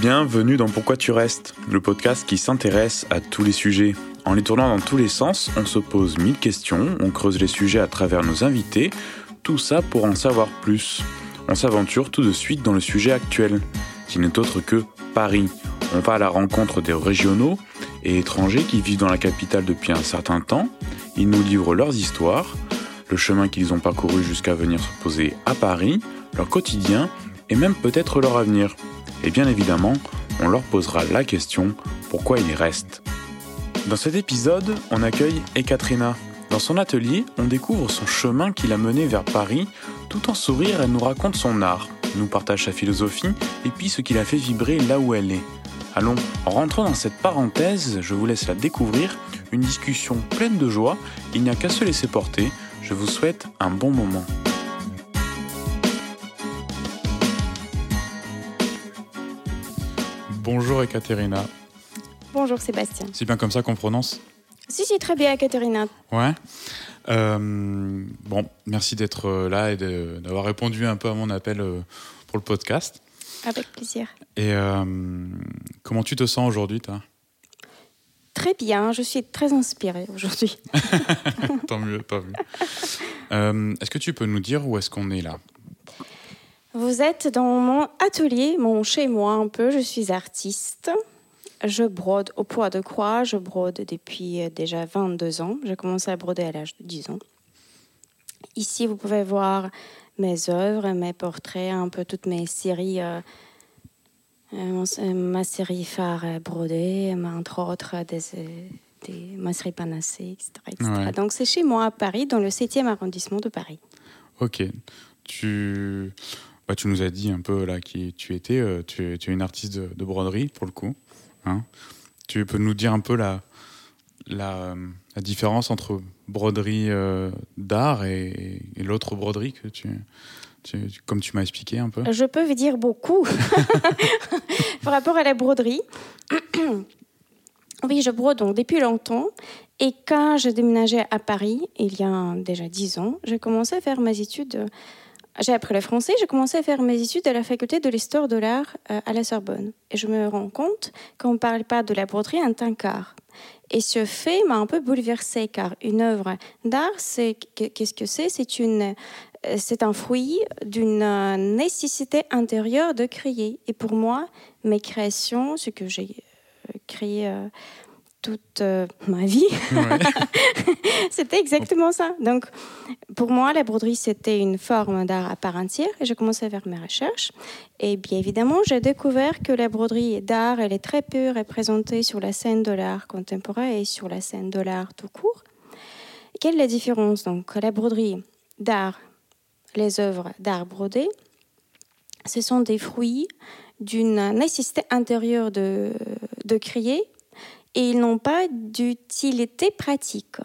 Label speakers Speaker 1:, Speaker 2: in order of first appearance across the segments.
Speaker 1: Bienvenue dans Pourquoi tu restes, le podcast qui s'intéresse à tous les sujets. En les tournant dans tous les sens, on se pose mille questions, on creuse les sujets à travers nos invités, tout ça pour en savoir plus. On s'aventure tout de suite dans le sujet actuel, qui n'est autre que Paris. On va à la rencontre des régionaux et étrangers qui vivent dans la capitale depuis un certain temps. Ils nous livrent leurs histoires, le chemin qu'ils ont parcouru jusqu'à venir se poser à Paris, leur quotidien et même peut-être leur avenir. Et bien évidemment, on leur posera la question pourquoi ils restent. Dans cet épisode, on accueille Ekaterina. Dans son atelier, on découvre son chemin qui l'a mené vers Paris. Tout en sourire, elle nous raconte son art, nous partage sa philosophie et puis ce qui l'a fait vibrer là où elle est. Allons, en rentrant dans cette parenthèse, je vous laisse la découvrir, une discussion pleine de joie, il n'y a qu'à se laisser porter, je vous souhaite un bon moment. Bonjour Ekaterina.
Speaker 2: Bonjour Sébastien.
Speaker 1: C'est bien comme ça qu'on prononce
Speaker 2: Si, si, très bien Ekaterina.
Speaker 1: Ouais. Euh, bon, merci d'être euh, là et d'avoir répondu un peu à mon appel euh, pour le podcast.
Speaker 2: Avec plaisir.
Speaker 1: Et comment tu te sens aujourd'hui, toi?
Speaker 2: Très bien, je suis très inspirée aujourd'hui.
Speaker 1: tant mieux, tant mieux. est-ce que tu peux nous dire où est-ce qu'on est là?
Speaker 2: Vous êtes dans mon atelier, mon chez-moi un peu. Je suis artiste. Je brode au poids de croix. Je brode depuis déjà 22 ans. J'ai commencé à broder à l'âge de 10 ans. Ici, vous pouvez voir mes œuvres, mes portraits, un peu toutes mes séries. Euh, euh, ma série phare brodée, entre autres des, des ma série panacée, etc. Donc c'est chez moi à Paris, dans le 7e arrondissement de Paris.
Speaker 1: Ok. Tu, bah, tu nous as dit un peu là qui tu étais. Euh, tu, es, tu es une artiste de, broderie pour le coup. Hein tu peux nous dire un peu la, la, la différence entre broderie euh, d'art et, l'autre broderie que tu, comme tu m'as expliqué un peu?
Speaker 2: Je peux vous dire beaucoup par rapport à la broderie. oui, je brode donc depuis longtemps. Et quand j'ai déménagé à Paris, il y a déjà dix ans, j'ai commencé à faire mes études. J'ai appris le français, j'ai commencé à faire mes études à la faculté de l'histoire de l'art euh, à la Sorbonne. Et je me rends compte qu'on ne parle pas de la broderie en tant qu'art. Et ce fait m'a un peu bouleversée car une œuvre d'art, c'est qu'est-ce que c'est? C'est euh, c'est un fruit d'une euh, nécessité intérieure de créer. Et pour moi, mes créations, ce que j'ai créé toute ma vie, c'était exactement ça. Donc, pour moi, la broderie, c'était une forme d'art à part entière. Et j'ai commencé à faire mes recherches. Et bien évidemment, j'ai découvert que la broderie d'art, elle est très peu représentée sur la scène de l'art contemporain et sur la scène de l'art tout court. Quelle est la différence? Donc, la broderie d'art les œuvres d'art brodé, ce sont des fruits d'une nécessité intérieure de, de créer et ils n'ont pas d'utilité pratique.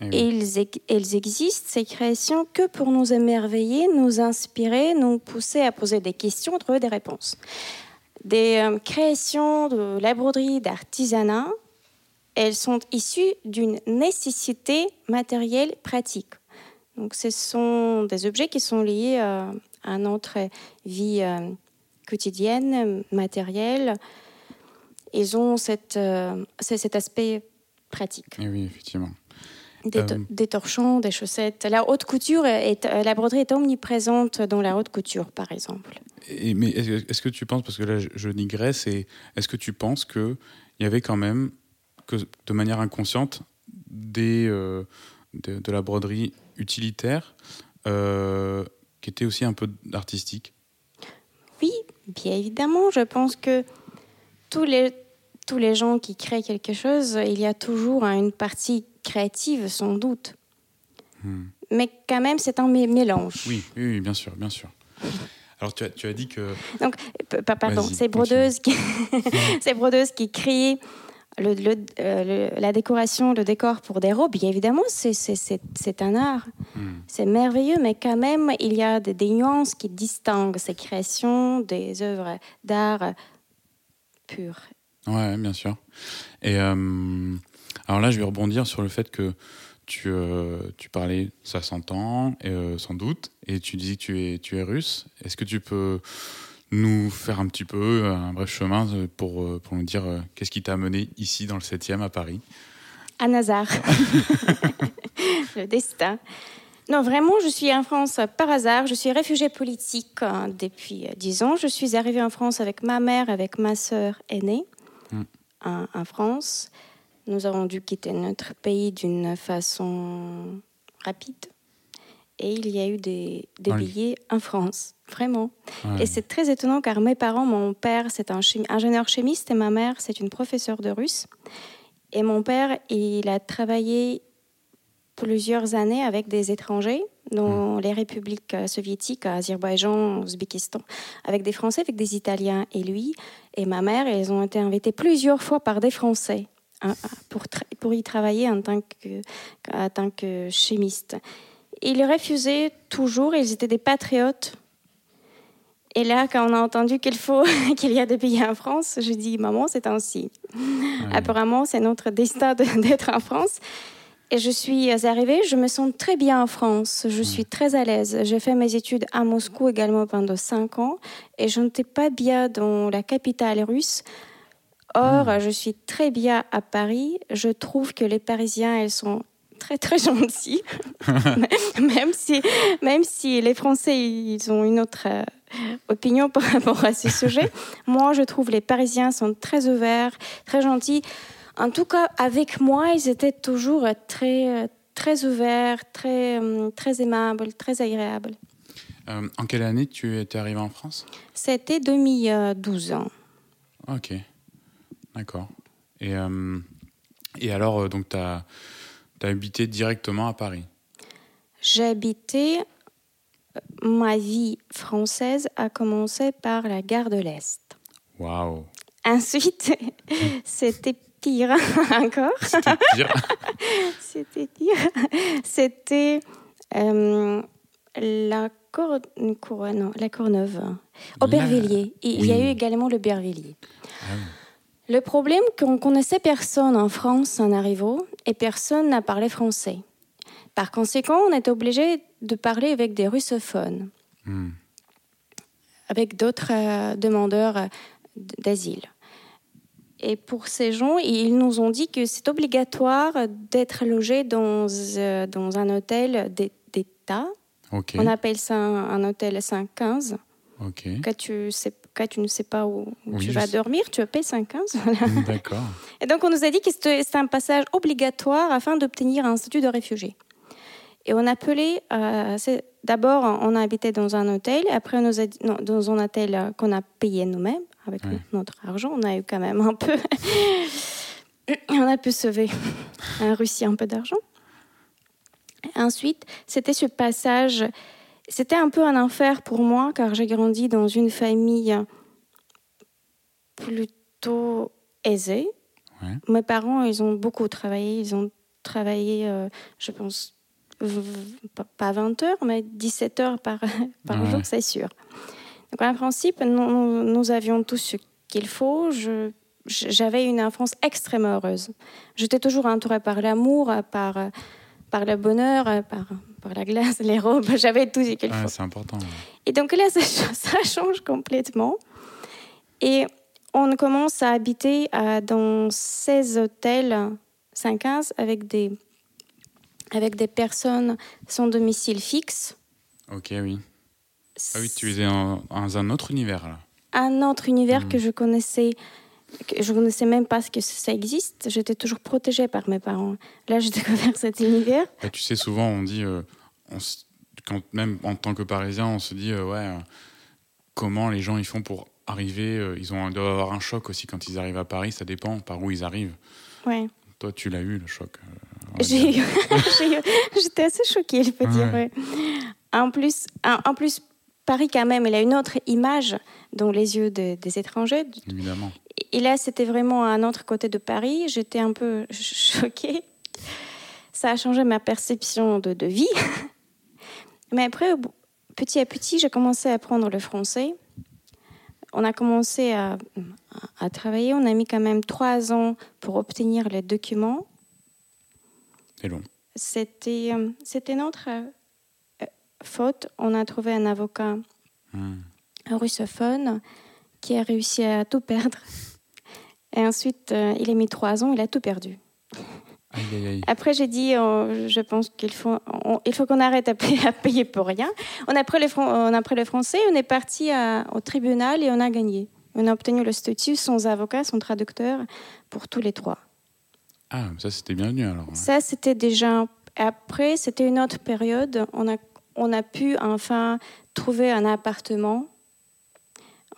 Speaker 2: Eh ils, elles existent, ces créations, que pour nous émerveiller, nous inspirer, nous pousser à poser des questions, trouver des réponses. Des euh, créations de la broderie, d'artisanat, elles sont issues d'une nécessité matérielle pratique. Donc, ce sont des objets qui sont liés euh, à notre vie euh, quotidienne, matérielle. Ils ont cette, euh, cet aspect pratique.
Speaker 1: Et eh oui, effectivement.
Speaker 2: Des, torchons, des chaussettes. La haute couture, est, la broderie est omniprésente dans la haute couture, par exemple.
Speaker 1: Et, mais est-ce que tu penses, parce que là je, digresse, est-ce que tu penses qu'il y avait quand même, que, de manière inconsciente, des, de, de, la broderie utilitaire euh, qui était aussi un peu artistique?
Speaker 2: Oui, bien évidemment. Je pense que tous les, tous les gens qui créent quelque chose, il y a toujours une partie créative, sans doute. Hmm. Mais quand même, c'est un mélange.
Speaker 1: Oui, oui, bien sûr, bien sûr. Alors, tu as, tu as dit que.
Speaker 2: Donc, pardon, c'est brodeuse, qui... brodeuse qui crée euh, la décoration, le décor pour des robes, bien évidemment, c'est un art. Hmm. C'est merveilleux, mais quand même, il y a des, nuances qui distinguent ces créations des œuvres d'art pures.
Speaker 1: Ouais, bien sûr. Et euh, alors là, je vais rebondir sur le fait que tu, euh, tu parlais, ça s'entend, sans doute, et tu dis que tu es, tu es russe. Est-ce que tu peux nous faire un petit peu un bref chemin pour, pour nous dire qu'est-ce qui t'a amené ici dans le 7e à Paris?
Speaker 2: Un hasard. le destin. Non, vraiment, je suis en France par hasard. Je suis réfugiée politique depuis dix ans. Je suis arrivée en France avec ma mère, avec ma sœur aînée mm. en, France. Nous avons dû quitter notre pays d'une façon rapide. Et il y a eu des, billets en France, vraiment. Et c'est très étonnant car mes parents, mon père, c'est un ingénieur chimiste et ma mère, c'est une professeure de russe. Et mon père, il a travaillé plusieurs années avec des étrangers dans les républiques soviétiques, Azerbaïdjan, Ouzbékistan, avec des Français, avec des Italiens. Et lui et ma mère, ils ont été invités plusieurs fois par des Français Hein, pour, pour y travailler en tant que, en tant que chimiste. Ils refusaient toujours, ils étaient des patriotes. Et là, quand on a entendu qu'il faut qu'il y a des pays en France, je dis maman, c'est ainsi. Apparemment, c'est notre destin d'être en France. Et je suis arrivée, je me sens très bien en France, je suis très à l'aise. J'ai fait mes études à Moscou également pendant cinq ans et je n'étais pas bien dans la capitale russe Or, hmm. je suis très bien à Paris. Je trouve que les Parisiens, elles sont très très gentils, même si même si les Français ils ont une autre euh, opinion par rapport à ce sujet. moi, je trouve les Parisiens sont très ouverts, très gentils. En tout cas, avec moi, ils étaient toujours très très ouverts, très très aimables, très agréables.
Speaker 1: Euh, en quelle année tu étais arrivé en France?
Speaker 2: C'était 2012 ans.
Speaker 1: Ok. D'accord. Et, euh, et alors, euh, donc, tu as, as, habité directement à Paris?
Speaker 2: J'ai habité. Ma vie française a commencé par la gare de l'Est.
Speaker 1: Waouh
Speaker 2: Ensuite, c'était pire encore.
Speaker 1: C'était pire.
Speaker 2: c'était pire. C'était la Cour... non, la Courneuve. Aubervilliers. Il y a eu également le Bervilliers. Ah le problème, qu'on connaissait personne en France en arrivant et personne n'a parlé français. Par conséquent, on était obligé de parler avec des russophones, hmm. avec d'autres euh, demandeurs euh, d'asile. Et pour ces gens, ils nous ont dit que c'est obligatoire d'être logé dans, euh, dans un hôtel d'État. On appelle ça un, hôtel 515. Quand tu sais cas tu ne sais pas où, tu vas dormir, tu payes 5,15.
Speaker 1: D'accord.
Speaker 2: Et donc on nous a dit que c'était un passage obligatoire afin d'obtenir un statut de réfugié. Et on a appelé, euh, d'abord on a habité dans un hôtel, après on nous a dans un hôtel euh, qu'on a payé nous-mêmes avec notre argent, on a eu quand même un peu, on a pu sauver en Russie un peu d'argent. Ensuite, c'était ce passage c'était un peu un enfer pour moi car j'ai grandi dans une famille plutôt aisée. Mes parents, ils ont beaucoup travaillé. Ils ont travaillé, euh, je pense, pas 20 heures, mais 17 heures par, par jour, c'est sûr. Donc, en principe, nous, nous avions tout ce qu'il faut. Je, j'avais une enfance extrêmement heureuse. J'étais toujours entourée par l'amour, par, par le bonheur, par, par la glace, les robes, j'avais tout ce qu'il faut.
Speaker 1: C'est important.
Speaker 2: Et donc là, ça, change complètement. Et on commence à habiter dans 16 hôtels 5-15 avec des, avec des personnes sans domicile fixe.
Speaker 1: Ok, oui. Ah oui, tu étais dans un autre univers là.
Speaker 2: Un autre univers hmm. que je connaissais je ne connaissais même pas que ça existe. J'étais toujours protégée par mes parents. Là, j'ai découvert cet univers.
Speaker 1: Bah, tu sais, souvent, on dit, euh, quand même en tant que Parisien, on se dit, euh, ouais, euh, comment les gens ils font pour arriver Ils ont, doivent avoir un choc aussi quand ils arrivent à Paris. Ça dépend par où ils arrivent.
Speaker 2: Ouais.
Speaker 1: Toi, tu l'as eu, le choc.
Speaker 2: J'ai J'étais assez choquée, je peux dire. En plus, en plus, Paris, quand même, il a une autre image dans les yeux des étrangers.
Speaker 1: Évidemment.
Speaker 2: Et là, c'était vraiment un autre côté de Paris. J'étais un peu choquée. Ça a changé ma perception de, de vie. Mais après, petit à petit, j'ai commencé à apprendre le français. On a commencé à, à, travailler. On a mis quand même trois ans pour obtenir les documents.
Speaker 1: C'est long.
Speaker 2: C'était, euh, c'était notre euh, faute. On a trouvé un avocat. Hmm russophone qui a réussi à tout perdre. Et ensuite, euh, il a mis trois ans, il a tout perdu.
Speaker 1: Aïe, aïe, aïe.
Speaker 2: Après, j'ai dit, euh, je pense qu'il faut, on- il faut qu'on arrête à payer, à payer pour rien. On a pris le, fran- on a pris le français, on est parti à- au tribunal et on a gagné. On a obtenu le statut sans avocat, sans traducteur, pour tous les trois.
Speaker 1: Ah, ça c'était bienvenu alors. ouais.
Speaker 2: Ça, c'était déjà. Après, c'était une autre période. On a, on a pu enfin trouver un appartement.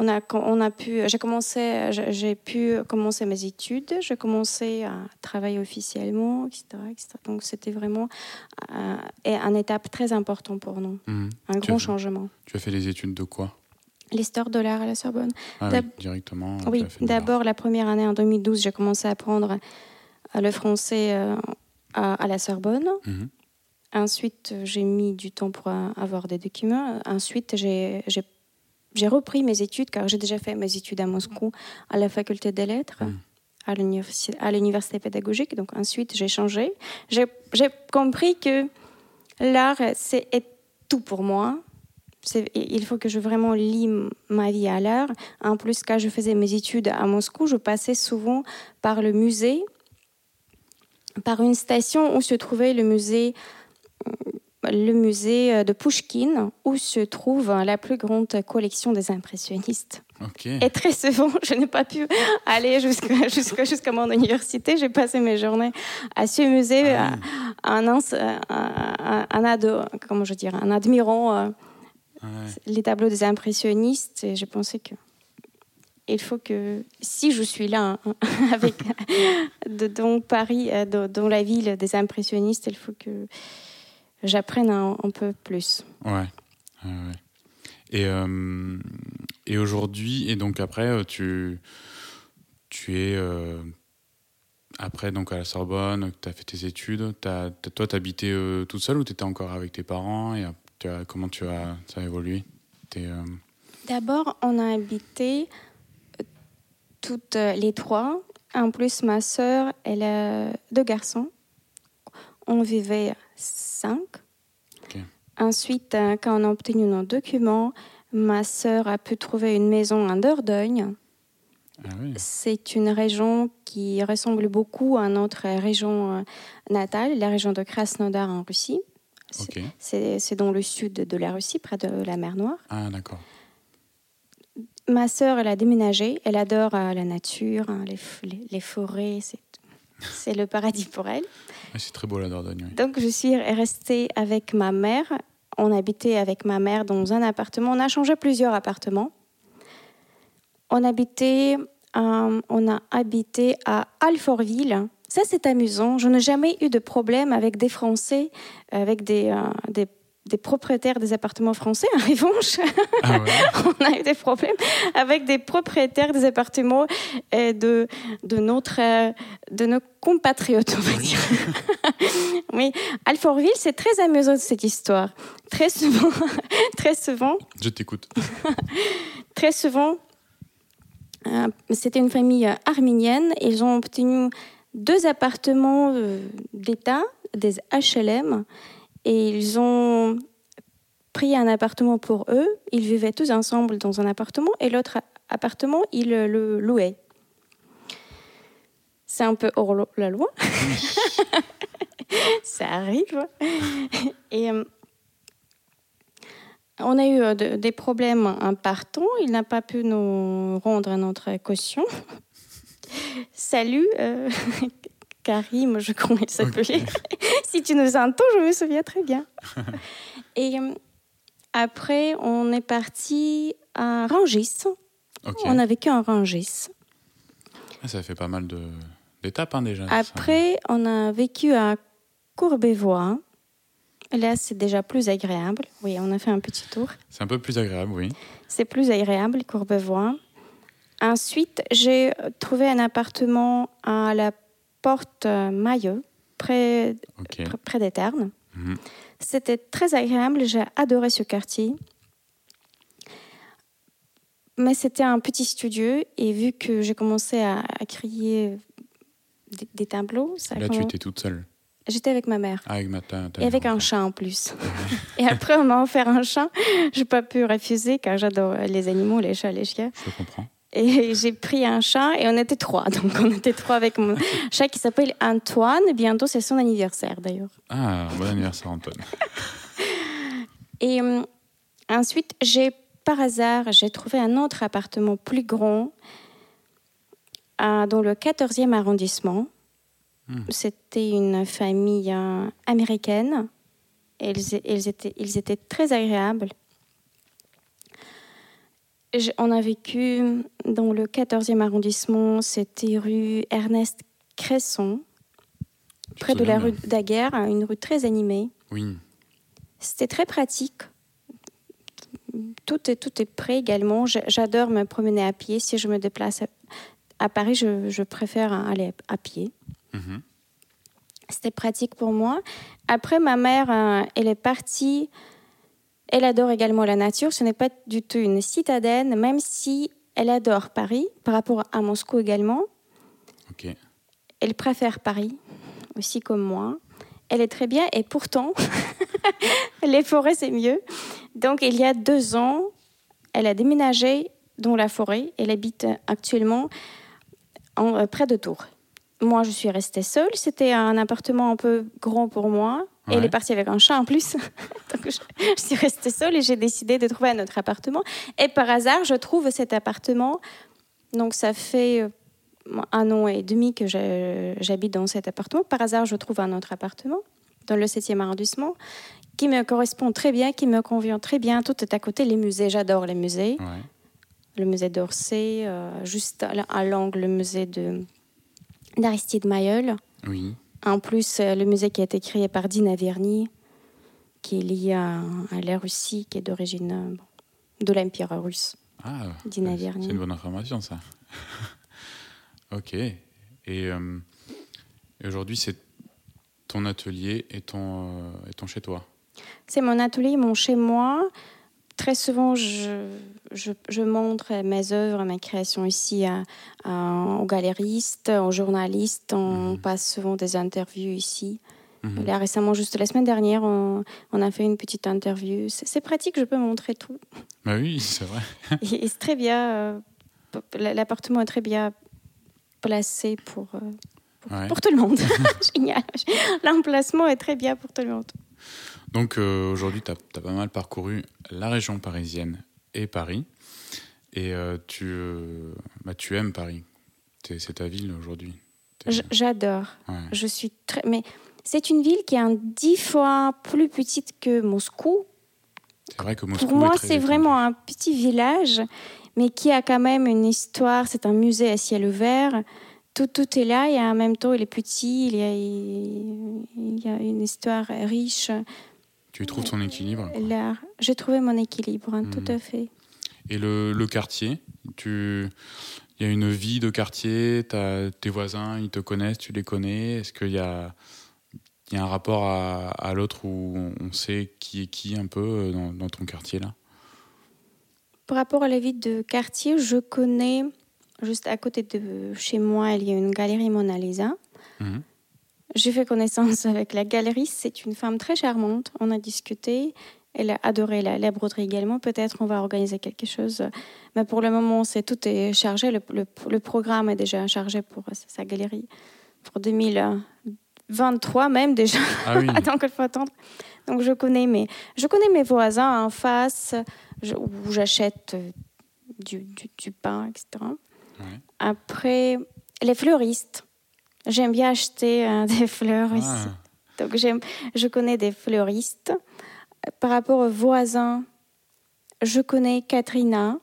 Speaker 2: On a, on a pu, j'ai commencé, j'ai- pu commencer mes études. J'ai commencé à travailler officiellement, etc. etc. Donc, c'était vraiment euh, une étape très importante pour nous,
Speaker 1: Mhm.
Speaker 2: un
Speaker 1: Tu
Speaker 2: grand
Speaker 1: fait-
Speaker 2: changement.
Speaker 1: Tu as fait des études de quoi?
Speaker 2: L'histoire de l'art à la Sorbonne.
Speaker 1: Ah oui, directement.
Speaker 2: Oui, d'abord, la première année en 2012, j'ai commencé à apprendre euh, le français euh, à, à la Sorbonne.
Speaker 1: Mhm.
Speaker 2: Ensuite, j'ai mis du temps pour avoir des documents. Ensuite, j'ai repris mes études, car j'ai déjà fait mes études à Moscou, à la faculté des lettres,
Speaker 1: Mm.
Speaker 2: à l'université- pédagogique. Donc ensuite, j'ai changé. J'ai compris que l'art, c'est est tout pour moi. Il faut que je vraiment lie m- ma vie à l'art. En plus, quand je faisais mes études à Moscou, je passais souvent par le musée, par une station où se trouvait le musée le musée de Pouchkine, où se trouve la plus grande collection des impressionnistes.
Speaker 1: Ok.
Speaker 2: Et très souvent, je n'ai pas pu aller jusqu'à mon université. J'ai passé mes journées à ce musée,
Speaker 1: Ah
Speaker 2: un, un, un, un ado- comment je dire, un admirant euh,
Speaker 1: Ouais.
Speaker 2: les tableaux des impressionnistes. Et j'ai pensé que il faut que si je suis là hein, avec dans Paris, euh, dans, dans la ville des impressionnistes, il faut que j'apprenne un, un peu plus.
Speaker 1: Ouais. Et, euh, et aujourd'hui, et donc après, euh, tu, tu es. euh, après, donc à la Sorbonne, tu as fait tes études. t'as- toi, tu habitais toute seule ou tu étais encore avec tes parents et, as- Comment tu as, ça a évolué
Speaker 2: D'abord, on a habité toutes les trois. En plus, ma sœur, elle a deux garçons. On vivait cinq.
Speaker 1: Ok.
Speaker 2: Ensuite, euh, quand on a obtenu nos documents, ma sœur a pu trouver une maison en Dordogne.
Speaker 1: Ah oui.
Speaker 2: C'est une région qui ressemble beaucoup à notre région euh, natale, la région de Krasnodar en Russie. C'est- dans le sud de la Russie, près de la mer Noire.
Speaker 1: Ah, d'accord.
Speaker 2: Ma sœur, elle a déménagé. Elle adore euh, la nature, hein, les, f- les- les forêts. C'est c'est le paradis pour elle.
Speaker 1: Ouais, c'est très beau la Dordogne. oui.
Speaker 2: Donc, je suis restée avec ma mère. On habitait avec ma mère dans un appartement. On a changé plusieurs appartements. On habitait, euh, on a habité à Alfortville. Ça, c'est amusant. Je n'ai jamais eu de problème avec des Français, avec des, euh, des, des propriétaires des appartements français. En revanche,
Speaker 1: Ah ouais
Speaker 2: on a eu des problèmes avec des propriétaires des appartements euh, de, de, notre, euh, de nos compatriotes, on va dire. oui, Alfortville, c'est très amusant cette histoire. Très souvent, très souvent,
Speaker 1: Je t'écoute.
Speaker 2: très souvent, euh, c'était une famille arménienne. Ils ont obtenu deux appartements d'État, des HLM, et ils ont pris un appartement pour eux. Ils vivaient tous ensemble dans un appartement, et l'autre appartement, ils le- louaient. C'est un peu hors la loi. Ça arrive. Et euh, on a eu euh, de- des problèmes en partant. Il n'a pas pu nous rendre notre caution. Salut, euh, Karim, je crois qu'il s'appelait. si tu nous entends, je me souviens très bien. Et euh, après, on est parti à Rangis. On a vécu à Rangis.
Speaker 1: Ah, ça fait pas mal d'étapes hein, déjà. ça.
Speaker 2: Après, on a vécu à Courbevoie. Là, c'est déjà plus agréable. Oui, on a fait un petit tour.
Speaker 1: C'est un peu plus agréable, oui.
Speaker 2: C'est plus agréable, Courbevoie. Ensuite, j'ai trouvé un appartement à la porte euh, Maillot, près, pr- près des Ternes.
Speaker 1: Mhm.
Speaker 2: C'était très agréable, j'ai adoré ce quartier. Mais c'était un petit studio et vu que j'ai commencé à, à créer des, des tableaux, ça
Speaker 1: Là, tu étais toute seule.
Speaker 2: J'étais avec ma mère.
Speaker 1: Ah, avec ma ta, ta
Speaker 2: Et avec un chat en plus. et après, on m'a offert un chat. Je n'ai pas pu refuser car j'adore les animaux, les chats, les chiens.
Speaker 1: Je comprends.
Speaker 2: Et j'ai pris un chat et on était trois. Donc on était trois avec mon chat qui s'appelle Antoine. Bientôt, c'est son anniversaire d'ailleurs.
Speaker 1: Ah, bon anniversaire, Antoine.
Speaker 2: Et euh, ensuite, j'ai par hasard, j'ai trouvé un autre appartement plus grand euh, dans le 14e arrondissement.
Speaker 1: Hmm.
Speaker 2: C'était une famille euh, américaine. Ils, ils étaient, ils étaient très agréables. On a vécu dans le 14e arrondissement, c'était rue Ernest Cresson, près de la rue Daguerre, une rue très animée.
Speaker 1: Oui.
Speaker 2: C'était très pratique. Tout est, tout est prêt également. J'adore me promener à pied. Si je me déplace à, Paris, je, je préfère aller à pied.
Speaker 1: Mhm.
Speaker 2: C'était pratique pour moi. Après, ma mère, euh, elle est partie. Elle adore également la nature. Ce n'est pas du tout une citadine, même si elle adore Paris, par rapport à Moscou également. Elle préfère Paris, aussi comme moi. Elle est très bien et pourtant, les forêts, c'est mieux. Donc, il y a deux ans, elle a déménagé dans la forêt. Elle habite actuellement en- euh, près de Tours. Moi, je suis restée seule. C'était un appartement un peu grand pour moi. Et Elle est partie avec un chat en plus. Donc, je, je suis restée seule et j'ai décidé de trouver un autre appartement. Et par hasard, je trouve cet appartement. Donc, ça fait euh, un an et demi que j'habite dans cet appartement. Par hasard, je trouve un autre appartement dans le 7e arrondissement qui me correspond très bien, qui me convient très bien. Tout est à côté. Les musées, j'adore les musées.
Speaker 1: Ouais.
Speaker 2: Le musée d'Orsay, euh, juste à, l'angle, le musée de- d'Aristide Mailleul.
Speaker 1: Oui.
Speaker 2: En plus, euh, le musée qui a été créé par Dina qui est lié à, à la Russie, qui est d'origine euh, de l'Empire russe.
Speaker 1: Ah,
Speaker 2: Dina
Speaker 1: c'est une bonne information, ça. ok. Et, euh, et aujourd'hui, c'est ton atelier et ton, euh, et ton chez-toi?
Speaker 2: C'est mon atelier, mon chez-moi. Très souvent, je, je, je montre mes œuvres, mes créations ici à- à- aux galéristes, aux journalistes. On
Speaker 1: Mhm.
Speaker 2: passe souvent des interviews ici.
Speaker 1: Mhm.
Speaker 2: Là, récemment, juste la semaine dernière, on, on a fait une petite interview. C'est pratique, je peux montrer tout.
Speaker 1: Bah oui, c'est vrai.
Speaker 2: Et, et c'est très bien. euh, L'appartement est très bien placé pour, euh,
Speaker 1: Ouais.
Speaker 2: pour tout le monde. Génial. L'emplacement est très bien pour tout le monde.
Speaker 1: Donc euh, aujourd'hui, tu as, pas mal parcouru la région parisienne et Paris. Et euh, tu, euh, bah, tu aimes Paris. C'est ta ville aujourd'hui.
Speaker 2: J'adore.
Speaker 1: ouais.
Speaker 2: Je suis très. Mais c'est une ville qui est un dix fois plus petite que Moscou.
Speaker 1: C'est vrai que Moscou
Speaker 2: Pour moi, c'est vraiment un petit village, mais qui a quand même une histoire. C'est un musée à ciel ouvert. Tout, tout est là et en même temps, il est petit. Il y a, il y a une histoire riche.
Speaker 1: Tu trouves ton équilibre.
Speaker 2: L'art. J'ai trouvé mon équilibre, hein, tout à fait.
Speaker 1: Et le, le quartier, tu... il y a une vie de quartier, t'as tes voisins, ils te connaissent, tu les connais. Est-ce qu'il y a, il y a un rapport à, à l'autre où on sait qui est qui un peu euh, dans, dans ton quartier là?
Speaker 2: Par rapport à la vie de quartier, je connais, juste à côté de chez moi, il y a une galerie Mona Lisa.
Speaker 1: Mhm.
Speaker 2: J'ai fait connaissance avec la galeriste. C'est une femme très charmante. On a discuté. Elle a adoré la, la broderie également. Peut-être on va organiser quelque chose. Mais pour le moment, c'est tout est chargé. Le, le- le programme est déjà chargé pour sa galerie pour 2023 même déjà.
Speaker 1: Ah oui,
Speaker 2: Donc il faut attendre. Donc je connais mes, je connais mes voisins en face je- où j'achète euh, du, du, du pain, etc.
Speaker 1: Ouais.
Speaker 2: Après, les fleuristes. J'aime bien acheter euh, des fleurs ici.
Speaker 1: Ah,
Speaker 2: Donc j'aime, je connais des fleuristes. Par rapport aux voisins, je connais Katrina.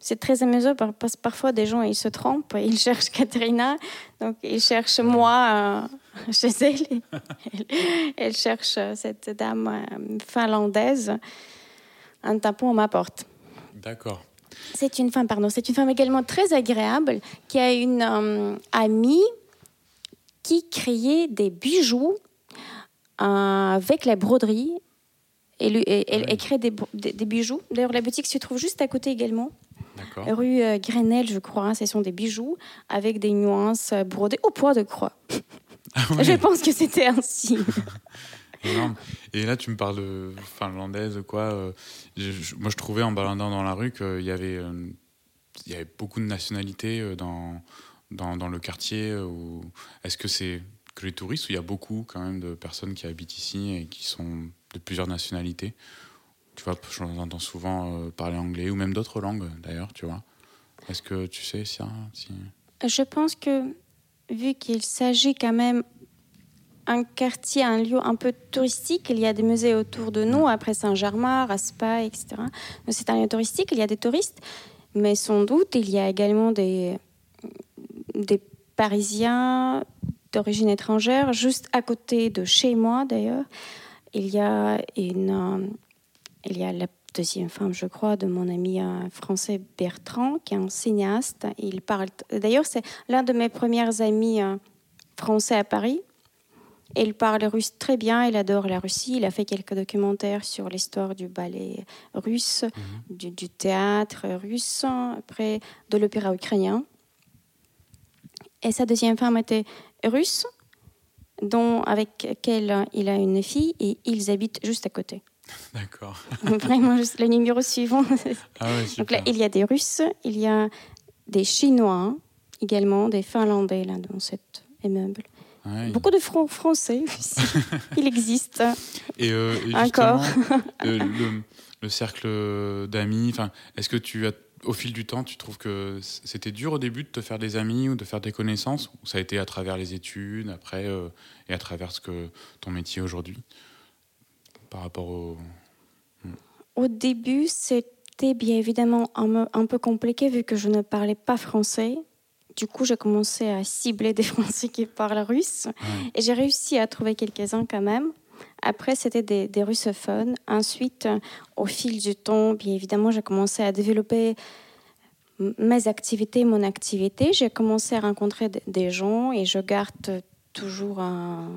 Speaker 2: C'est très amusant par- parce que parfois des gens ils se trompent, ils cherchent Katrina, donc ils cherchent moi euh, chez elle. elle, cherche euh, cette dame finlandaise en tapant à ma porte.
Speaker 1: d'accord.
Speaker 2: C'est une femme, pardon, c'est une femme également très agréable qui a une euh, amie qui créait des bijoux euh, avec la broderie. Et, lui- et- elle,
Speaker 1: Ah oui.
Speaker 2: elle crée des, bro- des- des bijoux. D'ailleurs, la boutique se trouve juste à côté également, rue euh, Grenelle, je crois. hein. Ce sont des bijoux avec des nuances euh, brodées au poids de croix.
Speaker 1: Ah ouais.
Speaker 2: Je pense que c'était.
Speaker 1: Énorme. Et là, tu me parles de finlandaise, quoi. euh, je- moi, je trouvais en baladant dans la rue qu'il y avait, euh, il y avait beaucoup de nationalités dans, dans, dans le quartier. euh, ou- Est-ce que c'est que les touristes ou il y a beaucoup quand même de personnes qui habitent ici et qui sont de plusieurs nationalités? Tu vois, je entends souvent euh, parler anglais ou même d'autres langues d'ailleurs, tu vois. Est-ce que tu sais ça si...
Speaker 2: Je pense que vu qu'il s'agit quand même un quartier, un lieu un peu touristique, il y a des musées autour de nous, après Saint-Germain, Raspail, etc. C'est un lieu touristique, il y a des touristes, mais sans doute il y a également des, des Parisiens d'origine étrangère, juste à côté de chez moi d'ailleurs. Il y a une, euh, il y a la deuxième femme, je crois, de mon ami euh, français Bertrand, qui est un cinéaste. Il parle. D'ailleurs, c'est l'un de mes premiers amis euh, français à Paris. Et il parle russe très bien. Il adore la Russie. Il a fait quelques documentaires sur l'histoire du ballet russe, du, du théâtre russe, après de l'opéra ukrainien. Et sa deuxième femme était russe, dont avec laquelle il a une fille, et ils habitent juste à côté.
Speaker 1: D'accord.
Speaker 2: Vraiment, juste le numéro suivant.
Speaker 1: Ah ouais,
Speaker 2: Donc là, il y a des Russes, il y a des Chinois également, des Finlandais là dans cet immeuble.
Speaker 1: Ouais.
Speaker 2: Beaucoup de Fran- Français aussi. il existe.
Speaker 1: Et, euh, et
Speaker 2: Encore.
Speaker 1: euh, le, le cercle d'amis, est-ce que tu as, au fil du temps, tu trouves que c'était dur au début de te faire des amis ou de faire des connaissances Ou ça a été à travers les études, après, euh, et à travers ce que ton métier aujourd'hui Par rapport au.
Speaker 2: Au début, c'était bien évidemment un, peu compliqué vu que je ne parlais pas français. Du coup, j'ai commencé à cibler des Français qui parlent russe.
Speaker 1: Ouais.
Speaker 2: Et j'ai réussi à trouver quelques-uns quand même. Après, c'était des, des russophones. Ensuite, euh, au fil du temps, bien évidemment, j'ai commencé à développer mes activités, mon activité. J'ai commencé à rencontrer des gens et je garde toujours un-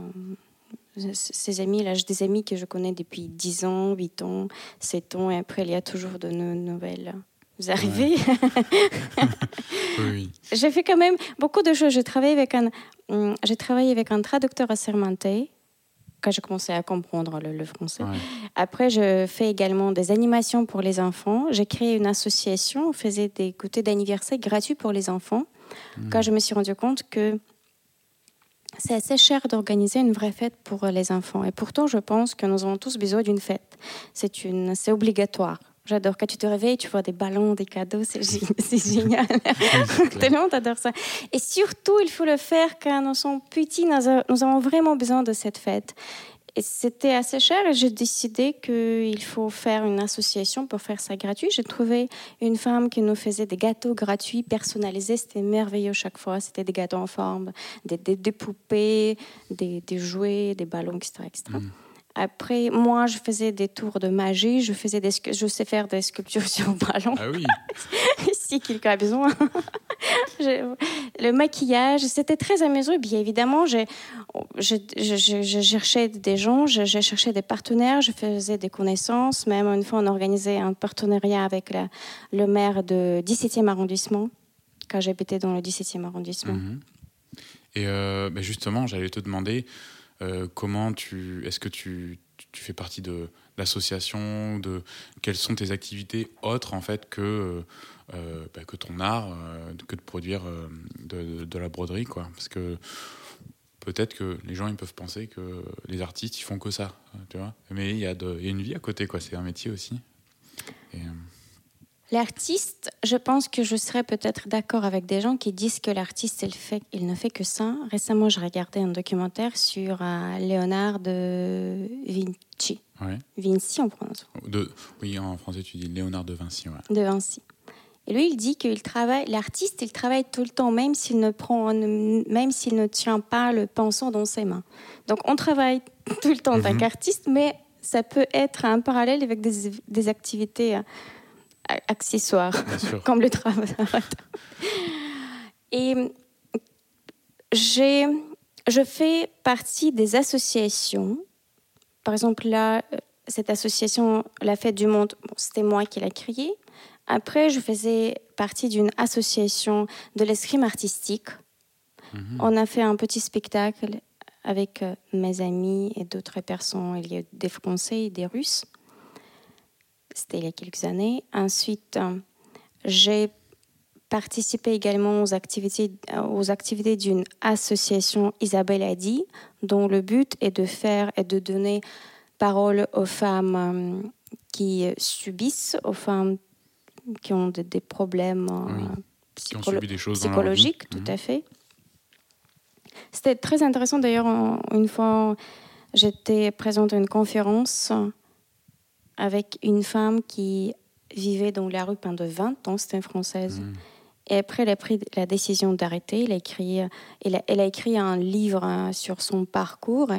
Speaker 2: ces amis. Là, j'ai des amis que je connais depuis 10 ans, 8 ans, 7 ans. Et après, il y a toujours de nou- nouvelles arrivées.
Speaker 1: Oui, oui.
Speaker 2: J'ai fait quand même beaucoup de choses. J'ai travaillé avec un, hum, j'ai travaillé avec un traducteur assermenté quand j'ai commencé à comprendre le, le français.
Speaker 1: Ouais.
Speaker 2: Après, je fais également des animations pour les enfants. J'ai créé une association, on faisait des goûters d'anniversaire gratuits pour les enfants. Quand je me suis rendu compte que c'est assez cher d'organiser une vraie fête pour les enfants. Et pourtant, je pense que nous avons tous besoin d'une fête. C'est une, c'est obligatoire. J'adore quand tu te réveilles, tu vois des ballons, des cadeaux, c'est gé- c'est génial. Tellement t'adores ça. Et surtout, il faut le faire quand nous sommes petits. Nous, avons vraiment besoin de cette fête. Et c'était assez cher et j'ai décidé qu'il faut faire une association pour faire ça gratuit. J'ai trouvé une femme qui nous faisait des gâteaux gratuits, personnalisés. C'était merveilleux chaque fois. C'était des gâteaux en forme, des, des- des poupées, des, des jouets, des ballons, etc. etc. Après, moi, je faisais des tours de magie. Je, faisais des, je sais faire des sculptures sur ballon
Speaker 1: Ah oui,
Speaker 2: si quelqu'un a besoin. Je- le maquillage, c'était très amusant. Bien évidemment, je, je- je- je cherchais des gens, je, cherchais des partenaires, je faisais des connaissances. Même une fois, on organisait un partenariat avec la- le maire de 17e arrondissement, quand j'habitais dans le 17e arrondissement.
Speaker 1: Mhm. Et euh, bah, justement, j'allais te demander euh, comment tu. Est-ce que tu, tu- fais partie de d'associations de Quelles sont tes activités autres en fait que, euh, bah, que ton art, euh, que de produire euh, de, la broderie quoi? Parce que peut-être que les gens ils peuvent penser que les artistes ils font que ça, tu vois? Mais il y, y a une vie à côté quoi, c'est un métier aussi. Euh,
Speaker 2: L'artiste, je pense que je serais peut-être d'accord avec des gens qui disent que l'artiste, il, fait, il ne fait que ça. Récemment, je regardais un documentaire sur euh, Léonard de Vinci.
Speaker 1: ouais.
Speaker 2: Vinci, on prononce.
Speaker 1: De, oui, en français tu dis Léonard de Vinci. Ouais.
Speaker 2: De Vinci. Et lui, il dit qu'il travaille, l'artiste, il travaille tout le temps, même s'il ne prend, même s'il ne tient pas le pinceau dans ses mains. Donc, on travaille tout le temps en tant
Speaker 1: Mhm.
Speaker 2: qu'artiste, mais ça peut être un parallèle avec des, des activités
Speaker 1: sûr.
Speaker 2: comme le travail. Et j'ai, je fais partie des associations. Par exemple, là, euh, cette association, la Fête du Monde, bon, c'était moi qui l'ai créée. Après, je faisais partie d'une association de l'escrime artistique.
Speaker 1: Mhm.
Speaker 2: On a fait un petit spectacle avec euh, mes amis et d'autres personnes. Il y a des Français et des Russes. C'était il y a quelques années. Ensuite, euh, j'ai participé également aux activités, aux activités d'une association Isabelle a dit, dont le but est de faire et de donner parole aux femmes euh, qui subissent, aux femmes qui ont des, problèmes psychologiques, tout à mhm. fait. C'était très intéressant d'ailleurs, une fois j'étais présente à une conférence avec une femme qui vivait dans la rue pendant 20 ans, c'était une Française. Mm. Et après, elle a pris la décision d'arrêter. Elle, a écrit, elle, a, elle a écrit un livre hein, sur son parcours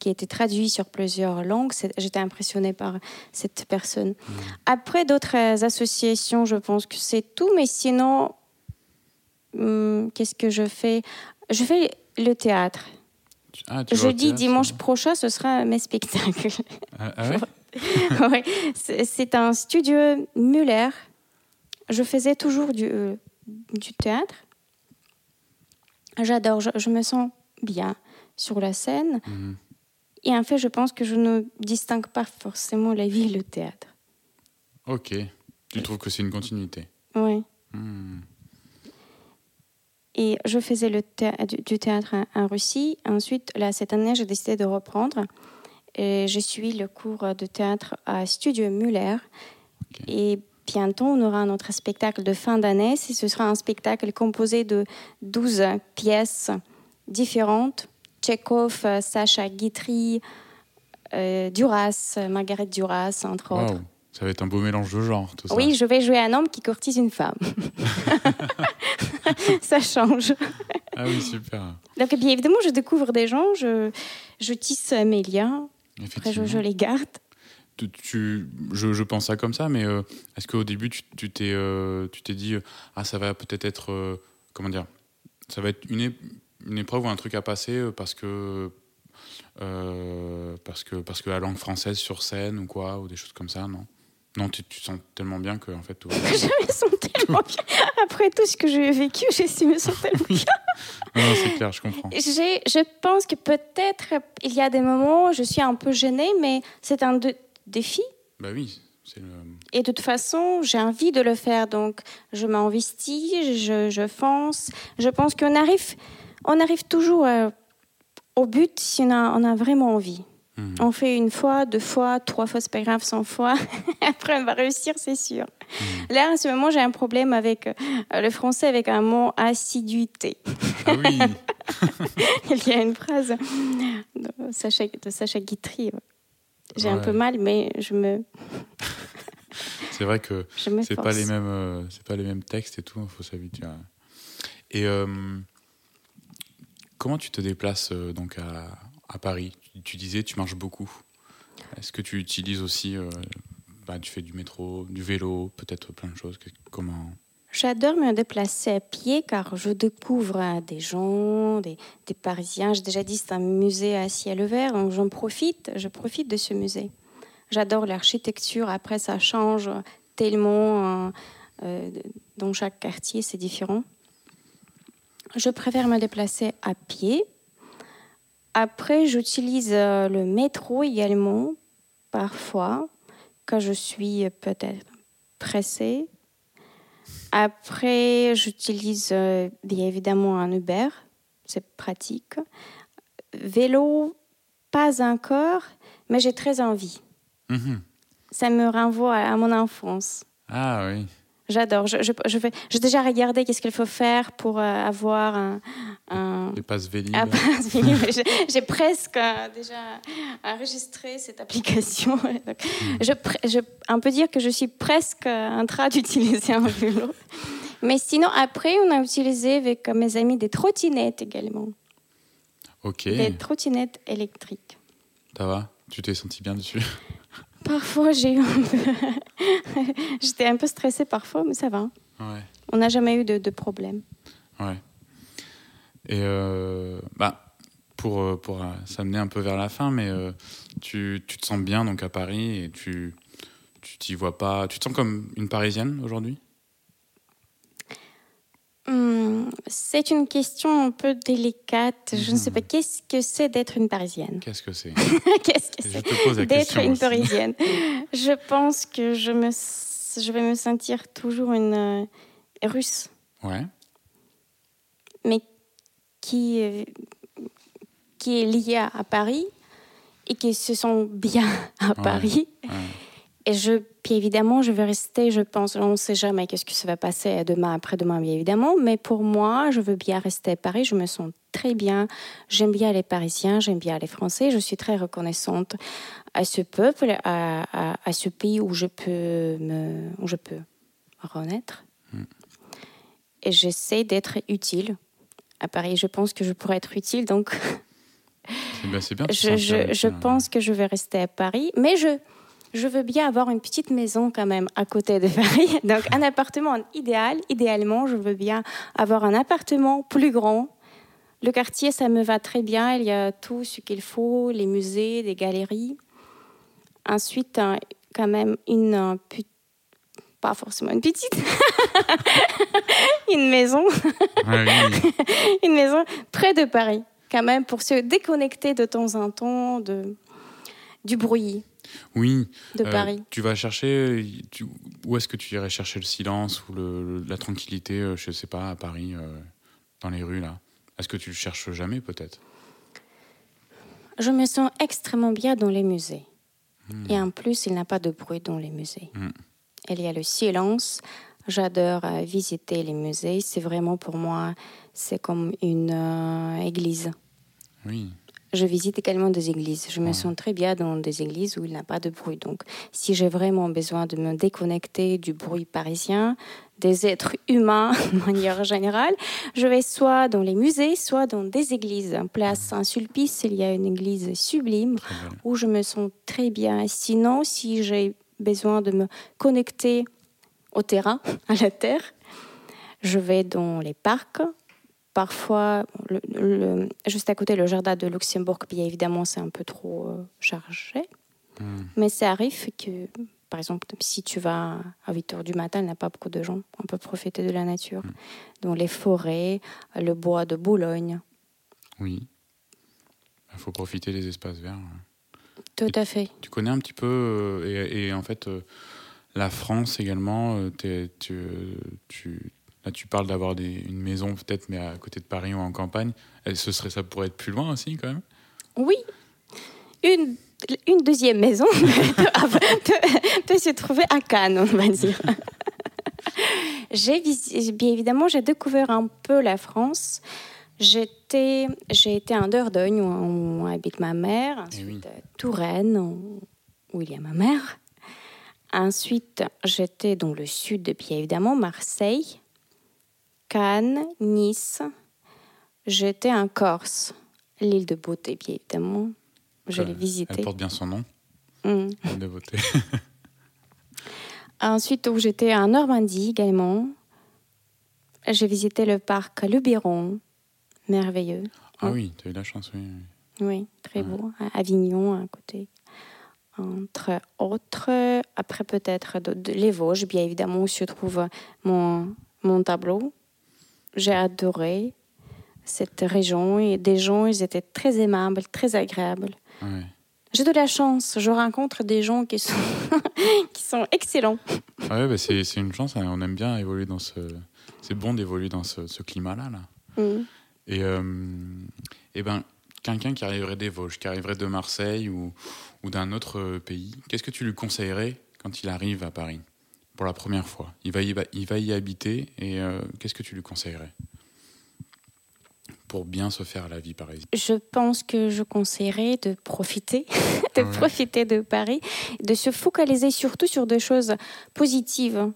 Speaker 2: qui a été traduit sur plusieurs langues. J'étais impressionnée par cette personne. Mm. Après, d'autres associations, je pense que c'est tout. Mais sinon, hum, qu'est-ce que je fais? Je fais le théâtre. Ah, Jeudi, dimanche prochain, ce sera mes spectacles.
Speaker 1: Ah, ah ouais?
Speaker 2: ouais, c'est un studio Muller. Je faisais toujours du, euh, du théâtre. J'adore, je, me sens bien sur la scène. Mhm. Et en fait, je pense que je ne distingue pas forcément la vie et le théâtre.
Speaker 1: Ok. Tu trouves que c'est une continuité
Speaker 2: Oui. Hmm. Et je faisais le du théâtre en, Russie. Ensuite, là, cette année, j'ai décidé de reprendre. Et je suis le cours de théâtre à Studio Muller. Et bientôt, on aura un autre spectacle de fin d'année. Ce sera un spectacle composé de 12 pièces différentes. Tchekhov, Sacha Guitry, euh, Duras, Margaret Duras, entre autres.
Speaker 1: Ça va être un beau mélange de genres, tout ça.
Speaker 2: Oui, je vais jouer un homme qui courtise une femme. ça change.
Speaker 1: Ah oui, super.
Speaker 2: Donc, bien évidemment, je découvre des gens, je, je tisse mes liens, après, je, les garde.
Speaker 1: Tu, je, je, pense ça comme ça, mais euh, est-ce qu'au début, tu, tu t'es euh, tu t'es dit, euh, ah, ça va peut-être être, comment dire, ça va être une, une, épreuve ou un truc à passer parce que, parce que parce que la langue française sur scène ou quoi, ou des choses comme ça, non? Non, tu, tu sens tellement bien que en fait
Speaker 2: je me sens tellement bien. Après tout ce que j'ai vécu, j'ai me sens tellement bien.
Speaker 1: non, c'est clair, je comprends.
Speaker 2: Je pense que peut-être il y a des moments où je suis un peu gênée, mais c'est un défi.
Speaker 1: Bah oui. Le...
Speaker 2: Et de toute façon, j'ai envie de le faire, donc je m'investis, je, je fonce. Je pense qu'on arrive, on arrive toujours euh, au but si on a, on a vraiment envie. Mhm. On fait une fois, deux fois, trois fois, c'est pas grave, cent fois. Après, on va réussir, c'est sûr. Là, en ce moment, j'ai un problème avec euh, le français, avec un mot assiduité.
Speaker 1: Ah oui
Speaker 2: Il y a une phrase de Sacha, de Sacha Guitry. J'ai un peu mal, mais je me.
Speaker 1: c'est vrai que c'est pas les mêmes, euh, c'est pas les mêmes textes et tout. Il faut s'habituer. Et euh, comment tu te déplaces donc à, à Paris? Tu disais, tu marches beaucoup. Est-ce que tu utilises aussi, euh, bah, tu fais du métro, du vélo, peut-être plein de choses Comment?
Speaker 2: J'adore me déplacer à pied car je découvre des gens, des, Parisiens. J'ai déjà dit c'est un musée à ciel ouvert, donc j'en profite, je profite de ce musée. J'adore l'architecture, après ça change tellement euh, euh, dans chaque quartier, c'est différent. Je préfère me déplacer à pied après, j'utilise euh, le métro également, parfois, quand je suis peut-être pressée. Après, j'utilise euh, bien évidemment un Uber, c'est pratique. Vélo, pas encore, mais j'ai très envie. Mhm. Ça me renvoie à mon enfance.
Speaker 1: Ah oui.
Speaker 2: J'adore. Je, je, je j'ai déjà regardé qu'est-ce qu'il faut faire pour euh, avoir un, un,
Speaker 1: Les passes Vélib.
Speaker 2: j'ai, presque euh, déjà enregistré cette application. Donc, hmm. je, je, on peut dire que je suis presque en train d'utiliser un vélo. Mais sinon, après, on a utilisé avec mes amis des trottinettes également.
Speaker 1: Ok.
Speaker 2: Des trottinettes électriques.
Speaker 1: Ça va? Tu t'es senti bien dessus?
Speaker 2: Parfois, j'ai eu un peu... J'étais un peu stressée parfois, mais ça va.
Speaker 1: Ouais.
Speaker 2: On n'a jamais eu de, de problème.
Speaker 1: Ouais. Et euh, bah, pour, euh, pour euh, s'amener un peu vers la fin, mais tu, tu, te sens bien donc à Paris et tu tu t'y vois pas. Tu te sens comme une Parisienne aujourd'hui?
Speaker 2: Hum, C'est une question un peu délicate. Je ne sais pas. Qu'est-ce que c'est d'être une Parisienne?
Speaker 1: Qu'est-ce que c'est?
Speaker 2: Qu'est-ce que c'est d'être une
Speaker 1: aussi.
Speaker 2: Parisienne? Je pense que je, me, je vais me sentir toujours une euh, russe,
Speaker 1: Ouais.
Speaker 2: mais qui, euh, qui est liée à, Paris et qui se sent bien à Paris.
Speaker 1: ouais.
Speaker 2: Et je, puis évidemment, je vais rester, je pense, on ne sait jamais qu'est-ce que ça va passer demain, après-demain, bien évidemment, mais pour moi, je veux bien rester à Paris, je me sens très bien, j'aime bien les Parisiens, j'aime bien les Français, je suis très reconnaissante à ce peuple, à, à- à ce pays où je peux, me, où je peux renaître. Et j'essaie d'être utile à Paris. Je pense que je pourrais être utile, donc
Speaker 1: C'est ben, bien.
Speaker 2: je, je, je pense que je vais rester à Paris, mais je, je veux bien avoir une petite maison quand même à côté de Paris. Donc un appartement idéal, idéalement, je veux bien avoir un appartement plus grand. Le quartier, ça me va très bien. Il y a tout ce qu'il faut, les musées, des galeries. Ensuite, quand même une pas forcément une petite, une maison
Speaker 1: oui.
Speaker 2: une maison près de Paris, quand même, pour se déconnecter de temps en temps de, du bruit
Speaker 1: Oui.
Speaker 2: de
Speaker 1: Euh,
Speaker 2: Paris.
Speaker 1: Tu vas chercher. tu- où est-ce que tu irais chercher le silence ou le- la tranquillité, euh, je sais pas, à Paris, euh, dans les rues là? Est-ce que tu le cherches jamais peut-être?
Speaker 2: Je me sens extrêmement bien dans les musées.
Speaker 1: Hmm.
Speaker 2: Et en plus, il n'y a pas de bruit dans les musées.
Speaker 1: Mm.
Speaker 2: Il y a le silence. J'adore visiter les musées. C'est vraiment pour moi, c'est comme une euh, église.
Speaker 1: Oui.
Speaker 2: Je visite également des églises. Je me
Speaker 1: Ouais.
Speaker 2: sens très bien dans des églises où il n'y a pas de bruit. Donc, si j'ai vraiment besoin de me déconnecter du bruit parisien, des êtres humains de manière générale, je vais soit dans les musées, soit dans des églises. En Place Saint-Sulpice, il y a une église sublime où je me sens très bien. Sinon, si j'ai besoin de me connecter au terrain, à la terre, je vais dans les parcs. Parfois, le- le- juste à côté, le jardin de Luxembourg, bien évidemment, c'est un peu trop euh, chargé.
Speaker 1: Hmm.
Speaker 2: Mais ça arrive que, par exemple, si tu vas à 8 heures du matin, il n'y a pas beaucoup de gens. On peut profiter de la nature. Dans les forêts, le bois de Boulogne.
Speaker 1: Oui. Il faut profiter des espaces verts.
Speaker 2: Tout à fait.
Speaker 1: Tu connais un petit peu, euh, et, et en fait, euh, la France également, tu, tu, là tu parles d'avoir une maison peut-être, mais à côté de Paris ou en campagne. Et ce serait, ça pourrait être plus loin aussi quand même?
Speaker 2: Oui, une, une deuxième maison peut, se trouver à Cannes, on va dire. J'ai bien évidemment, j'ai découvert un peu la France. J'étais, j'ai été en Dordogne où, où habite ma mère, ensuite
Speaker 1: oui.
Speaker 2: Touraine où, où il y a ma mère. Ensuite, j'étais dans le sud, bien évidemment, Marseille, Cannes, Nice. J'étais en Corse, l'île de Beauté, bien évidemment. Je
Speaker 1: Euh,
Speaker 2: l'ai visitée.
Speaker 1: Elle porte bien son nom,
Speaker 2: Mm.
Speaker 1: l'île de beauté.
Speaker 2: Ensuite, où j'étais en Normandie également. J'ai visité le parc Luberon, merveilleux.
Speaker 1: ah
Speaker 2: Mm.
Speaker 1: oui, tu as eu la chance, oui. oui.
Speaker 2: Très
Speaker 1: Ouais.
Speaker 2: beau. À Avignon, à côté. Entre autres, après peut-être les Vosges, bien évidemment, où se trouve mon, mon tableau. J'ai adoré cette région et des gens, ils étaient très aimables, très agréables. J'ai de la chance, je rencontre des gens qui sont, qui sont excellents.
Speaker 1: Ah ouais, bah, c'est c'est une chance, hein, on aime bien évoluer dans ce. C'est bon d'évoluer dans ce, ce climat-là. Là.
Speaker 2: Mm.
Speaker 1: Et, euh, eh ben, quelqu'un qui arriverait des Vosges, qui arriverait de Marseille ou, ou d'un autre euh, pays, qu'est-ce que tu lui conseillerais quand il arrive à Paris? Pour la première fois il va, y, il va y habiter et euh, qu'est-ce que tu lui conseillerais pour bien se faire la vie parisienne?
Speaker 2: Je pense que je conseillerais de profiter, de
Speaker 1: Ouais.
Speaker 2: profiter de Paris, de se focaliser surtout sur des choses positives.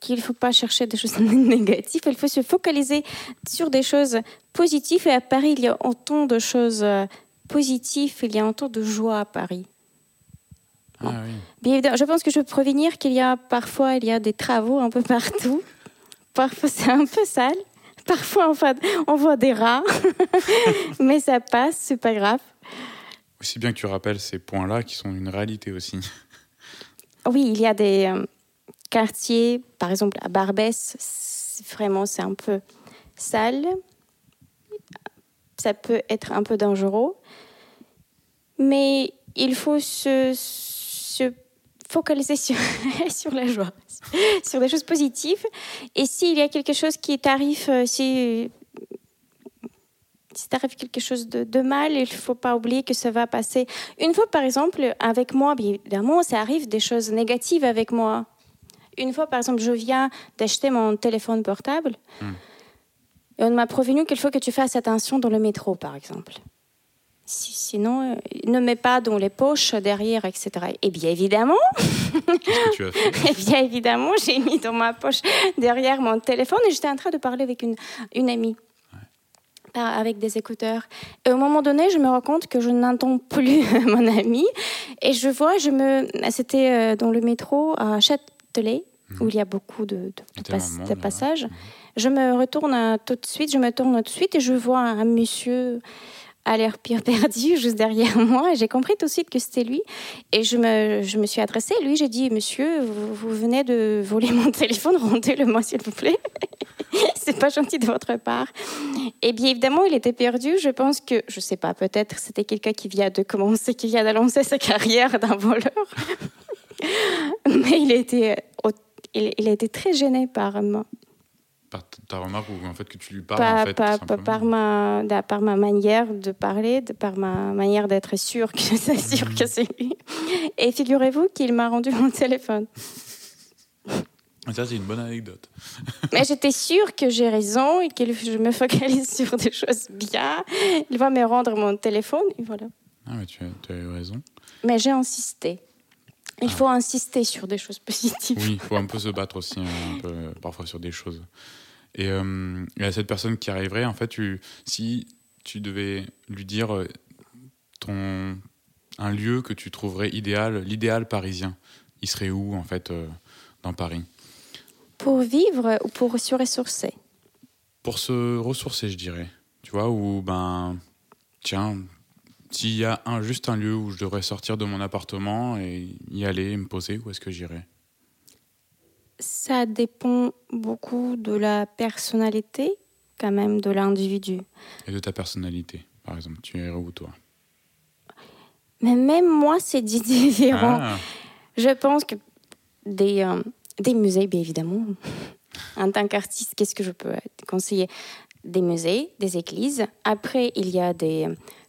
Speaker 2: Qu'il ne faut pas chercher des choses négatives, il faut se focaliser sur des choses positives. Et à Paris, il y a autant de choses euh, positives, il y a autant de joie à Paris.
Speaker 1: Ah oui,
Speaker 2: Bien évidemment, je pense que je peux prévenir qu'il y a parfois il y a des travaux un peu partout. Parfois c'est un peu sale. Parfois on voit, on voit des rats. Mais ça passe, c'est pas grave.
Speaker 1: aussi bien que tu rappelles ces points-là qui sont une réalité aussi.
Speaker 2: Oui, il y a des euh, quartiers, par exemple à Barbès, vraiment c'est un peu sale. Ça peut être un peu dangereux. Mais il faut se, se focaliser sur, sur la joie, sur des choses positives. Et s'il y a quelque chose qui t'arrive, euh, si, si t'arrive quelque chose de, de mal, il ne faut pas oublier que ça va passer. Une fois, par exemple, avec moi, bien évidemment, ça arrive des choses négatives avec moi. Une fois, par exemple, je viens d'acheter mon téléphone portable. Et on m'a prévenu qu'il faut que tu fasses attention dans le métro, par exemple. Si- sinon, euh, ne mets pas dans les poches derrière, etc. Et bien évidemment,
Speaker 1: Qu'est-ce que tu as fait
Speaker 2: et bien évidemment, j'ai mis dans ma poche derrière mon téléphone et j'étais en train de parler avec une, une amie. Avec des écouteurs. Et au moment donné, je me rends compte que je n'entends plus mon ami. Et je vois, je me. C'était euh, dans le métro à Châtelet, où il y a beaucoup de, de- de
Speaker 1: tellement
Speaker 2: pas-
Speaker 1: de monde
Speaker 2: de
Speaker 1: là-bas.
Speaker 2: passages. Je me retourne euh, tout de suite, je me tourne tout de suite et je vois un monsieur à l'air pire perdu juste derrière moi. Et J'ai compris tout de suite que c'était lui. Et je me, je me suis adressée à lui. J'ai dit, monsieur, vous, vous venez de voler mon téléphone, rendez-le moi s'il vous plaît. C'est pas gentil de votre part. Et bien évidemment, il était perdu. Je pense que, je sais pas, peut-être c'était quelqu'un qui vient de commencer, qui vient de lancer sa carrière d'un voleur. Mais il était, il, il été très gêné par moi.
Speaker 1: Par ta remarque ou en fait que tu lui parles
Speaker 2: Pas-
Speaker 1: en fait,
Speaker 2: pas- pas par, ma, da- par ma manière de parler, de, par ma manière d'être sûre que c'est sûr que c'est lui. Et figurez-vous qu'il m'a rendu mon téléphone.
Speaker 1: Ça, c'est une bonne anecdote.
Speaker 2: Mais j'étais sûre que j'ai raison et que je me focalise sur des choses bien. Il va me rendre mon téléphone et voilà.
Speaker 1: Ah, mais tu as, tu as eu raison.
Speaker 2: Mais j'ai insisté. Il faut insister sur des choses positives.
Speaker 1: Oui, il faut un peu se battre aussi, hein, un peu, euh, parfois sur des choses. Et euh, y a cette personne qui arriverait, en fait, tu, si tu devais lui dire euh, ton, un lieu que tu trouverais idéal, l'idéal parisien, il serait où, en fait, euh, dans Paris?
Speaker 2: Pour vivre ou pour se ressourcer?
Speaker 1: Pour se ressourcer, je dirais. Tu vois, où, ben, tiens, s'il y a un, juste un lieu où je devrais sortir de mon appartement et y aller et me poser, où est-ce que j'irais?
Speaker 2: Ça dépend beaucoup de la personnalité, quand même, de l'individu.
Speaker 1: Et de ta personnalité, par exemple. Tu irais où, toi?
Speaker 2: Mais même moi, c'est différent.
Speaker 1: Ah,
Speaker 2: Je pense que des, euh, des musées, bien évidemment. en tant qu'artiste, qu'est-ce que je peux conseiller? Des musées, des églises. Après, il y a des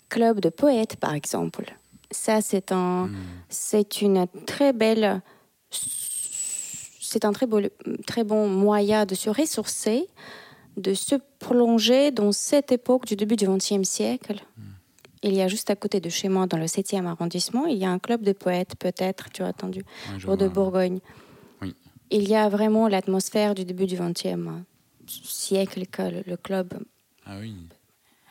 Speaker 2: clubs de poètes, par exemple. Ça, c'est un,
Speaker 1: hmm.
Speaker 2: c'est une très belle, c'est un très beau, très bon moyen de se ressourcer, de se plonger dans cette époque du début du XXe siècle. Il y a juste à côté de chez moi, dans le 7e arrondissement, il y a un club de poètes, peut-être, tu as entendu, au de. Bourgogne.
Speaker 1: Oui.
Speaker 2: Il y a vraiment l'atmosphère du début du XXe siècle que le, club
Speaker 1: Ah oui.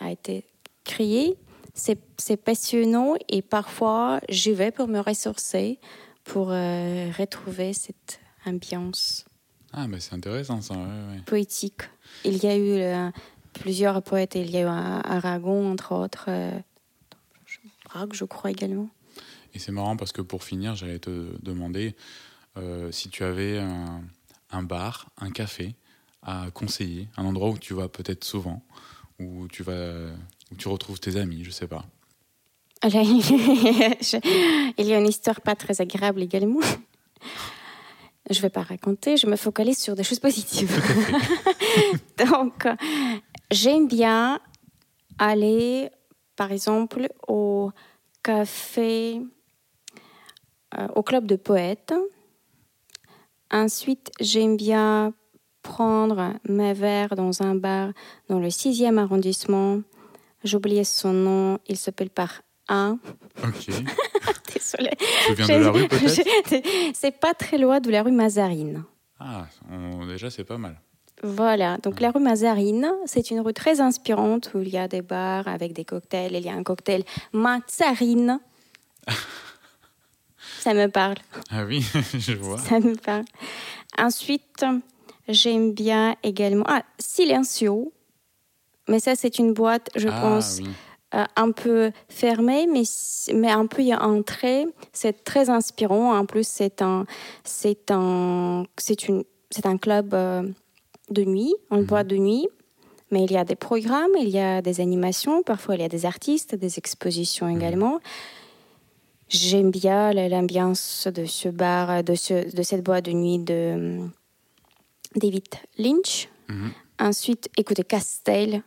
Speaker 2: a été créé. C'est c'est passionnant et parfois j'y vais pour me ressourcer, pour euh, retrouver cette ambiance
Speaker 1: Ah, mais c'est intéressant ça, ouais, ouais.
Speaker 2: poétique. Il y a eu euh, plusieurs poètes, il y a eu Aragon entre autres, euh, Braque je crois également.
Speaker 1: Et c'est marrant parce que pour finir, j'allais te demander euh, si tu avais un, un bar, un café à conseiller, un endroit où tu vas peut-être souvent, où tu vas, où tu retrouves tes amis, je sais pas.
Speaker 2: Il y a une histoire pas très agréable également. Je ne vais pas raconter, je me focalise sur des choses positives. Donc, j'aime bien aller, par exemple, au café, euh, au club de poètes. Ensuite, j'aime bien prendre mes verres dans un bar dans le 6e arrondissement. Oublié son nom, il s'appelle par A.
Speaker 1: Ok.
Speaker 2: Désolée.
Speaker 1: Tu viens de la rue peut-être
Speaker 2: C'est pas très loin de la rue Mazarine.
Speaker 1: Ah, on- déjà c'est pas mal.
Speaker 2: Voilà, donc la rue Mazarine, c'est une rue très inspirante où il y a des bars avec des cocktails. Il y a un cocktail Mazarine. Ça me parle,
Speaker 1: Ah oui, je vois.
Speaker 2: ça me parle. Ensuite, j'aime bien également ah, Silencio. Mais ça, c'est une boîte, je
Speaker 1: ah,
Speaker 2: pense,
Speaker 1: oui.
Speaker 2: Euh, un peu fermé, mais, mais un peu entré. C'est très inspirant. En plus, c'est un, c'est un, c'est une, c'est un club euh, de nuit, en
Speaker 1: Mhm.
Speaker 2: boîte de nuit, Mais il y a des programmes, il y a des animations, parfois il y a des artistes, des expositions
Speaker 1: Mhm.
Speaker 2: également. J'aime bien l'ambiance de ce bar, de, ce, de cette boîte de nuit de hum, David Lynch.
Speaker 1: Mhm.
Speaker 2: Ensuite, écoutez Castel.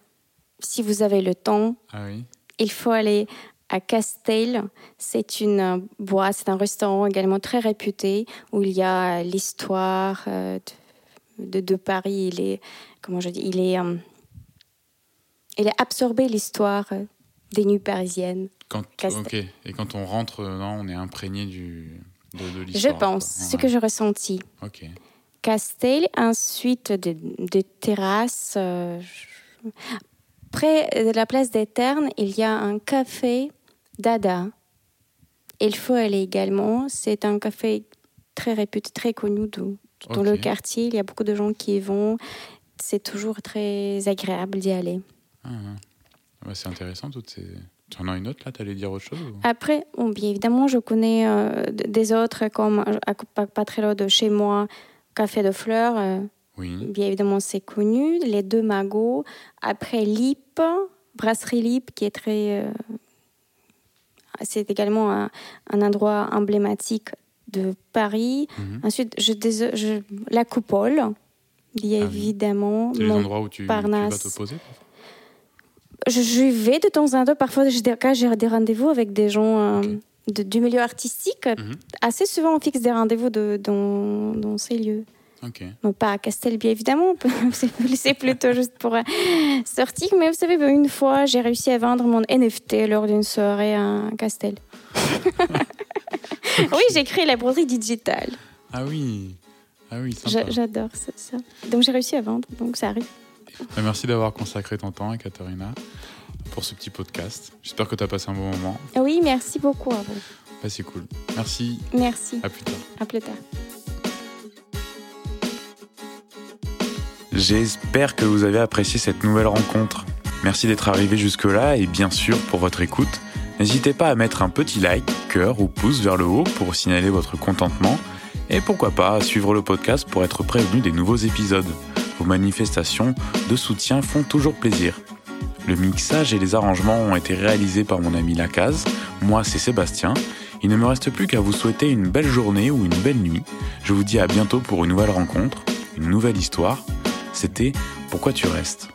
Speaker 2: Si vous avez le temps,
Speaker 1: Ah oui.
Speaker 2: il faut aller à Castel. C'est une euh, boîte, c'est un restaurant également très réputé où il y a l'histoire euh, de, de, de Paris. Il est, comment je dis, il est, euh, il a absorbé l'histoire des nuits parisiennes.
Speaker 1: Quand. Et quand on rentre, non, on est imprégné du, de, de
Speaker 2: Je
Speaker 1: l'histoire.
Speaker 2: pense,
Speaker 1: quoi.
Speaker 2: ce
Speaker 1: Ouais.
Speaker 2: que j'ai ressenti.
Speaker 1: Ok.
Speaker 2: Castel, ensuite des, des terrasses. euh, près de la place des Ternes, il y a un café Dada. Il faut aller également. C'est un café très réputé, très connu dans le quartier. Il y a beaucoup de gens qui y vont. C'est toujours très agréable d'y aller.
Speaker 1: Ah, ah. Ouais, c'est intéressant toutes ces. Tu en as une autre là? T'allais dire autre chose ou-
Speaker 2: Après, bon, bien évidemment, je connais euh, des autres comme euh, à, pas, pas très loin de chez moi, Café de Fleurs. euh,
Speaker 1: Oui.
Speaker 2: Bien évidemment, c'est connu. Les deux magots. Après, Lip, Brasserie Lip, qui est très. euh, c'est également un, un endroit emblématique de Paris.
Speaker 1: Mhm.
Speaker 2: Ensuite, je, la Coupole, bien
Speaker 1: Ah oui.
Speaker 2: évidemment.
Speaker 1: C'est les endroits où tu, tu vas te poser
Speaker 2: je, je vais de temps en temps. Parfois, j'ai des, quand j'ai des rendez-vous avec des gens euh, de- du milieu artistique.
Speaker 1: Mhm.
Speaker 2: Assez souvent, on fixe des rendez-vous de- dans, dans ces lieux.
Speaker 1: Ok.
Speaker 2: Non, pas à Castel, bien évidemment. C'est plutôt juste pour euh, sortir. Mais vous savez, une fois, j'ai réussi à vendre mon NFT lors d'une soirée à Castel. oui, j'ai créé la broderie digitale.
Speaker 1: Ah oui. Ah oui.
Speaker 2: J'adore ça, ça. Donc j'ai réussi à vendre, donc ça arrive.
Speaker 1: Bah, Merci d'avoir consacré ton temps, Katharina, pour ce petit podcast. J'espère que tu as passé un bon moment.
Speaker 2: Oui, merci beaucoup à vous.
Speaker 1: Bah, c'est cool. Merci.
Speaker 2: Merci.
Speaker 1: À plus tard.
Speaker 2: À plus tard.
Speaker 1: J'espère que vous avez apprécié cette nouvelle rencontre. Merci d'être arrivé jusque-là et bien sûr pour votre écoute. N'hésitez pas à mettre un petit like, cœur ou pouce vers le haut pour signaler votre contentement et pourquoi pas à suivre le podcast pour être prévenu des nouveaux épisodes. Vos manifestations de soutien font toujours plaisir. Le mixage et les arrangements ont été réalisés par mon ami Lacaze. Moi, c'est Sébastien. Il ne me reste plus qu'à vous souhaiter une belle journée ou une belle nuit. Je vous dis à bientôt pour une nouvelle rencontre, une nouvelle histoire. C'était Pourquoi tu restes?